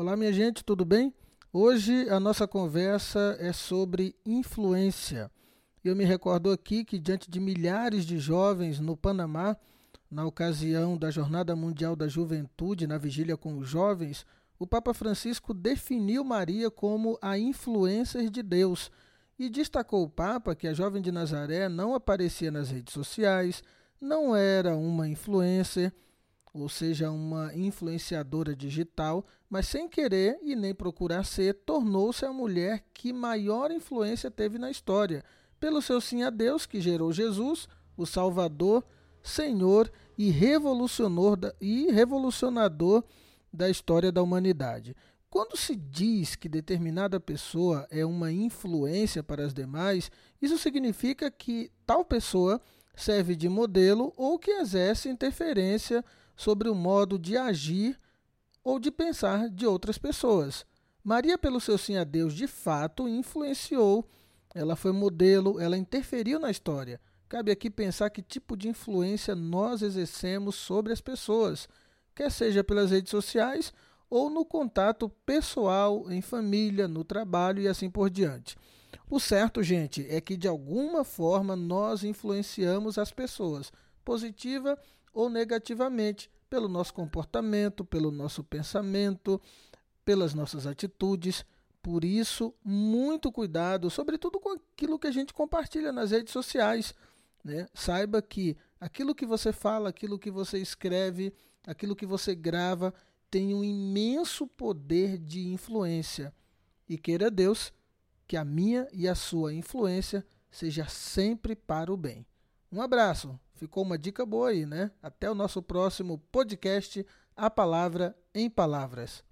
Olá, minha gente, tudo bem? Hoje a nossa conversa é sobre influência. Eu me recordo aqui que, diante de milhares de jovens no Panamá, na ocasião da Jornada Mundial da Juventude, na vigília com os jovens, o Papa Francisco definiu Maria como a influencer de Deus e destacou o Papa que a jovem de Nazaré não aparecia nas redes sociais, não era uma influencer, ou seja, uma influenciadora digital, mas sem querer e nem procurar ser, tornou-se a mulher que maior influência teve na história, pelo seu sim a Deus que gerou Jesus, o Salvador, Senhor e revolucionador da, e revolucionador da história da humanidade. Quando se diz que determinada pessoa é uma influência para as demais, isso significa que tal pessoa serve de modelo ou que exerce interferência sobre o modo de agir ou de pensar de outras pessoas. Maria, pelo seu sim a Deus, de fato influenciou, ela foi modelo, ela interferiu na história. Cabe aqui pensar que tipo de influência nós exercemos sobre as pessoas, quer seja pelas redes sociais ou no contato pessoal, em família, no trabalho e assim por diante. O certo, gente, é que de alguma forma nós influenciamos as pessoas, positiva ou negativamente, pelo nosso comportamento, pelo nosso pensamento, pelas nossas atitudes. Por isso, muito cuidado, sobretudo com aquilo que a gente compartilha nas redes sociais. Né? Saiba que aquilo que você fala, aquilo que você escreve, aquilo que você grava tem um imenso poder de influência. E queira Deus que a minha e a sua influência seja sempre para o bem. Um abraço, ficou uma dica boa aí, né? Até o nosso próximo podcast, A Palavra em Palavras.